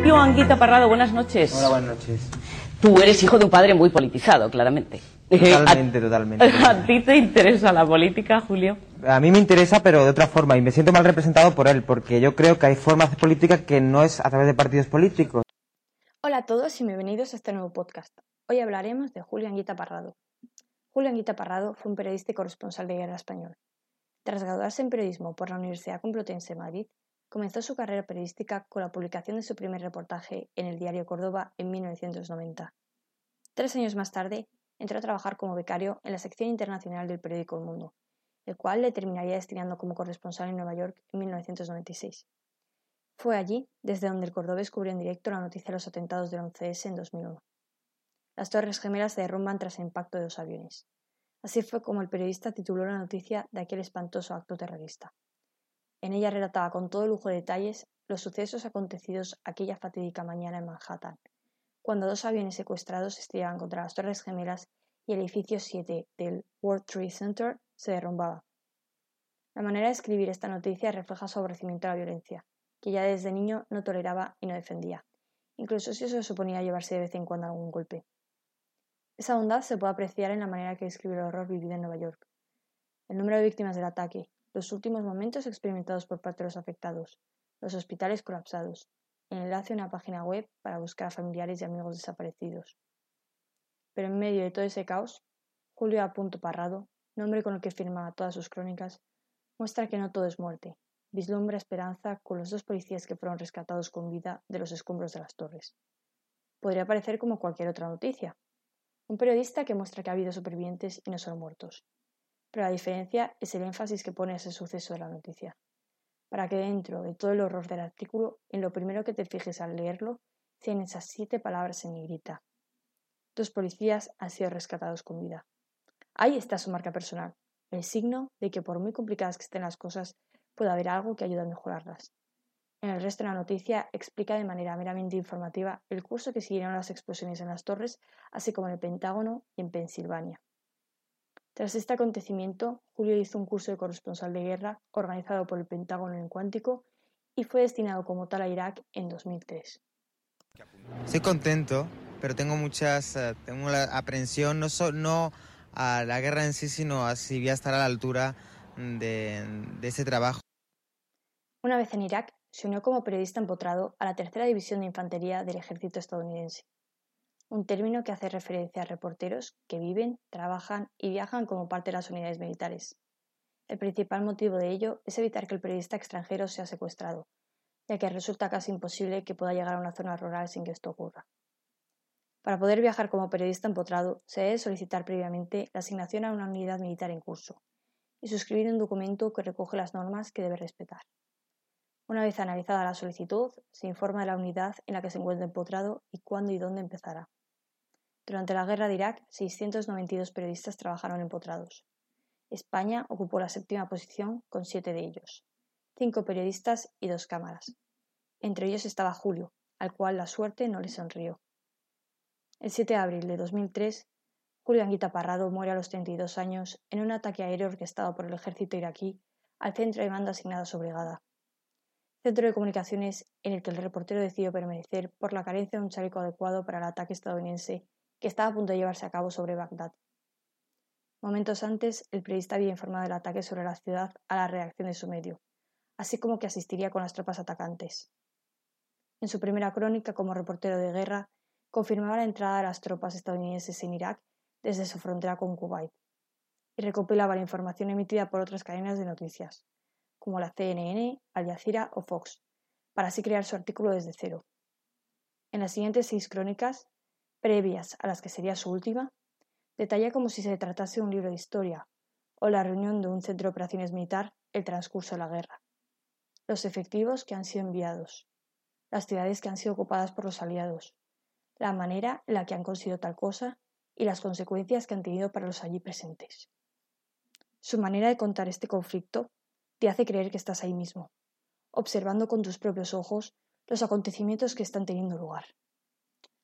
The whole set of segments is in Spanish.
Julio Anguita Parrado, buenas noches. Hola, buenas noches. Tú eres hijo de un padre muy politizado, claramente. Totalmente, totalmente. ¿A ti te interesa la política, Julio? A mí me interesa, pero de otra forma, y me siento mal representado por él, porque yo creo que hay formas de política que no es a través de partidos políticos. Hola a todos y bienvenidos a este nuevo podcast. Hoy hablaremos de Julio Anguita Parrado. Julio Anguita Parrado fue un periodista y corresponsal de guerra español. Tras graduarse en periodismo por la Universidad Complutense de Madrid, comenzó su carrera periodística con la publicación de su primer reportaje en el diario Córdoba en 1990. Tres años más tarde, entró a trabajar como becario en la sección internacional del periódico El Mundo, el cual le terminaría destinando como corresponsal en Nueva York en 1996. Fue allí desde donde el cordobés cubrió en directo la noticia de los atentados del 11S en 2001. Las Torres Gemelas se derrumban tras el impacto de dos aviones. Así fue como el periodista tituló la noticia de aquel espantoso acto terrorista. En ella relataba con todo lujo de detalles los sucesos acontecidos aquella fatídica mañana en Manhattan, cuando dos aviones secuestrados estrellaban contra las Torres Gemelas y el edificio 7 del World Trade Center se derrumbaba. La manera de escribir esta noticia refleja su aborrecimiento a la violencia, que ya desde niño no toleraba y no defendía, incluso si eso suponía llevarse de vez en cuando algún golpe. Esa bondad se puede apreciar en la manera que describe el horror vivido en Nueva York. El número de víctimas del ataque, los últimos momentos experimentados por parte de los afectados, los hospitales colapsados, el enlace a una página web para buscar a familiares y amigos desaparecidos. Pero en medio de todo ese caos, Julio A. Parrado, nombre con el que firma todas sus crónicas, muestra que no todo es muerte, vislumbra esperanza con los dos policías que fueron rescatados con vida de los escombros de las torres. Podría parecer como cualquier otra noticia, un periodista que muestra que ha habido supervivientes y no son muertos. Pero la diferencia es el énfasis que pone ese suceso de la noticia. Para que dentro de todo el horror del artículo, en lo primero que te fijes al leerlo, sean esas siete palabras en negrita. Dos policías han sido rescatados con vida. Ahí está su marca personal, el signo de que por muy complicadas que estén las cosas, puede haber algo que ayude a mejorarlas. En el resto de la noticia explica de manera meramente informativa el curso que siguieron las explosiones en las torres, así como en el Pentágono y en Pensilvania. Tras este acontecimiento, Julio hizo un curso de corresponsal de guerra organizado por el Pentágono en Cuántico y fue destinado como tal a Irak en 2003. Estoy contento, pero tengo muchas, eh, tengo la aprensión no, no a la guerra en sí, sino a si voy a estar a la altura de, de ese trabajo. Una vez en Irak, se unió como periodista empotrado a la Tercera División de Infantería del Ejército estadounidense, un término que hace referencia a reporteros que viven, trabajan y viajan como parte de las unidades militares. El principal motivo de ello es evitar que el periodista extranjero sea secuestrado, ya que resulta casi imposible que pueda llegar a una zona rural sin que esto ocurra. Para poder viajar como periodista empotrado, se debe solicitar previamente la asignación a una unidad militar en curso y suscribir un documento que recoge las normas que debe respetar. Una vez analizada la solicitud, se informa de la unidad en la que se encuentra empotrado y cuándo y dónde empezará. Durante la guerra de Irak, 692 periodistas trabajaron empotrados. España ocupó la séptima posición con siete de ellos, cinco periodistas y dos cámaras. Entre ellos estaba Julio, al cual la suerte no le sonrió. El 7 de abril de 2003, Julio Anguita Parrado muere a los 32 años en un ataque aéreo orquestado por el ejército iraquí al centro de mando asignado a su brigada, centro de comunicaciones en el que el reportero decidió permanecer por la carencia de un chaleco adecuado para el ataque estadounidense que estaba a punto de llevarse a cabo sobre Bagdad. Momentos antes, el periodista había informado del ataque sobre la ciudad a la reacción de su medio, así como que asistiría con las tropas atacantes. En su primera crónica como reportero de guerra, confirmaba la entrada de las tropas estadounidenses en Irak desde su frontera con Kuwait y recopilaba la información emitida por otras cadenas de noticias, como la CNN, Al Jazeera o Fox, para así crear su artículo desde cero. En las siguientes seis crónicas, previas a las que sería su última, detalla como si se tratase de un libro de historia o la reunión de un centro de operaciones militar el transcurso de la guerra, los efectivos que han sido enviados, las ciudades que han sido ocupadas por los aliados, la manera en la que han conseguido tal cosa y las consecuencias que han tenido para los allí presentes. Su manera de contar este conflicto te hace creer que estás ahí mismo, observando con tus propios ojos los acontecimientos que están teniendo lugar.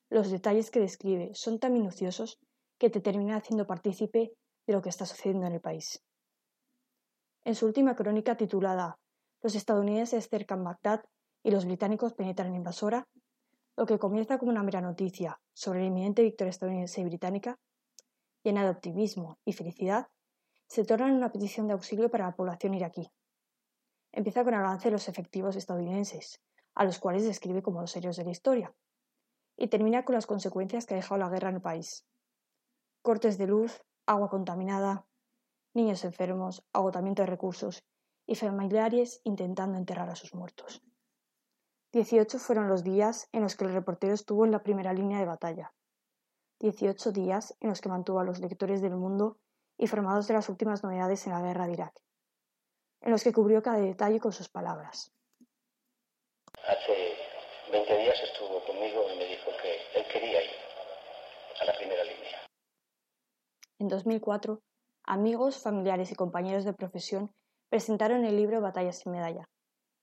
Los detalles que describe son tan minuciosos que te terminan haciendo partícipe de lo que está sucediendo en el país. En su última crónica titulada Los estadounidenses cercan Bagdad y los británicos penetran en Basora, Lo que comienza como una mera noticia sobre la inminente victoria estadounidense y británica, llena de optimismo y felicidad, se torna en una petición de auxilio para la población iraquí. Empieza con el avance de los efectivos estadounidenses, a los cuales describe como los héroes de la historia, y termina con las consecuencias que ha dejado la guerra en el país. Cortes de luz, agua contaminada, niños enfermos, agotamiento de recursos y familiares intentando enterrar a sus muertos. Dieciocho fueron los días en los que el reportero estuvo en la primera línea de batalla. Dieciocho días en los que mantuvo a los lectores del mundo informados de las últimas novedades en la guerra de Irak, en los que cubrió cada detalle con sus palabras. Hace 20 días estuvo conmigo y me dijo que él quería ir a la primera línea. En 2004, amigos, familiares y compañeros de profesión presentaron el libro Batallas sin medalla.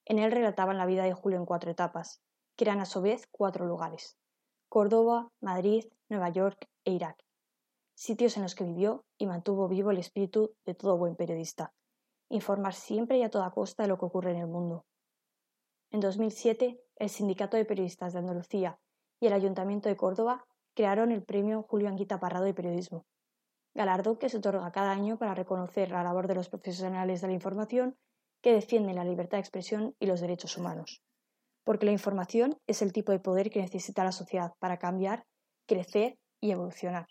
En él relataban la vida de Julio en cuatro etapas, que eran a su vez cuatro lugares: Córdoba, Madrid, Nueva York e Irak, sitios en los que vivió y mantuvo vivo el espíritu de todo buen periodista, informar siempre y a toda costa de lo que ocurre en el mundo. En 2007, el Sindicato de Periodistas de Andalucía y el Ayuntamiento de Córdoba crearon el Premio Julio Anguita Parrado de Periodismo, galardón que se otorga cada año para reconocer la labor de los profesionales de la información que defienden la libertad de expresión y los derechos humanos. Porque la información es el tipo de poder que necesita la sociedad para cambiar, crecer y evolucionar.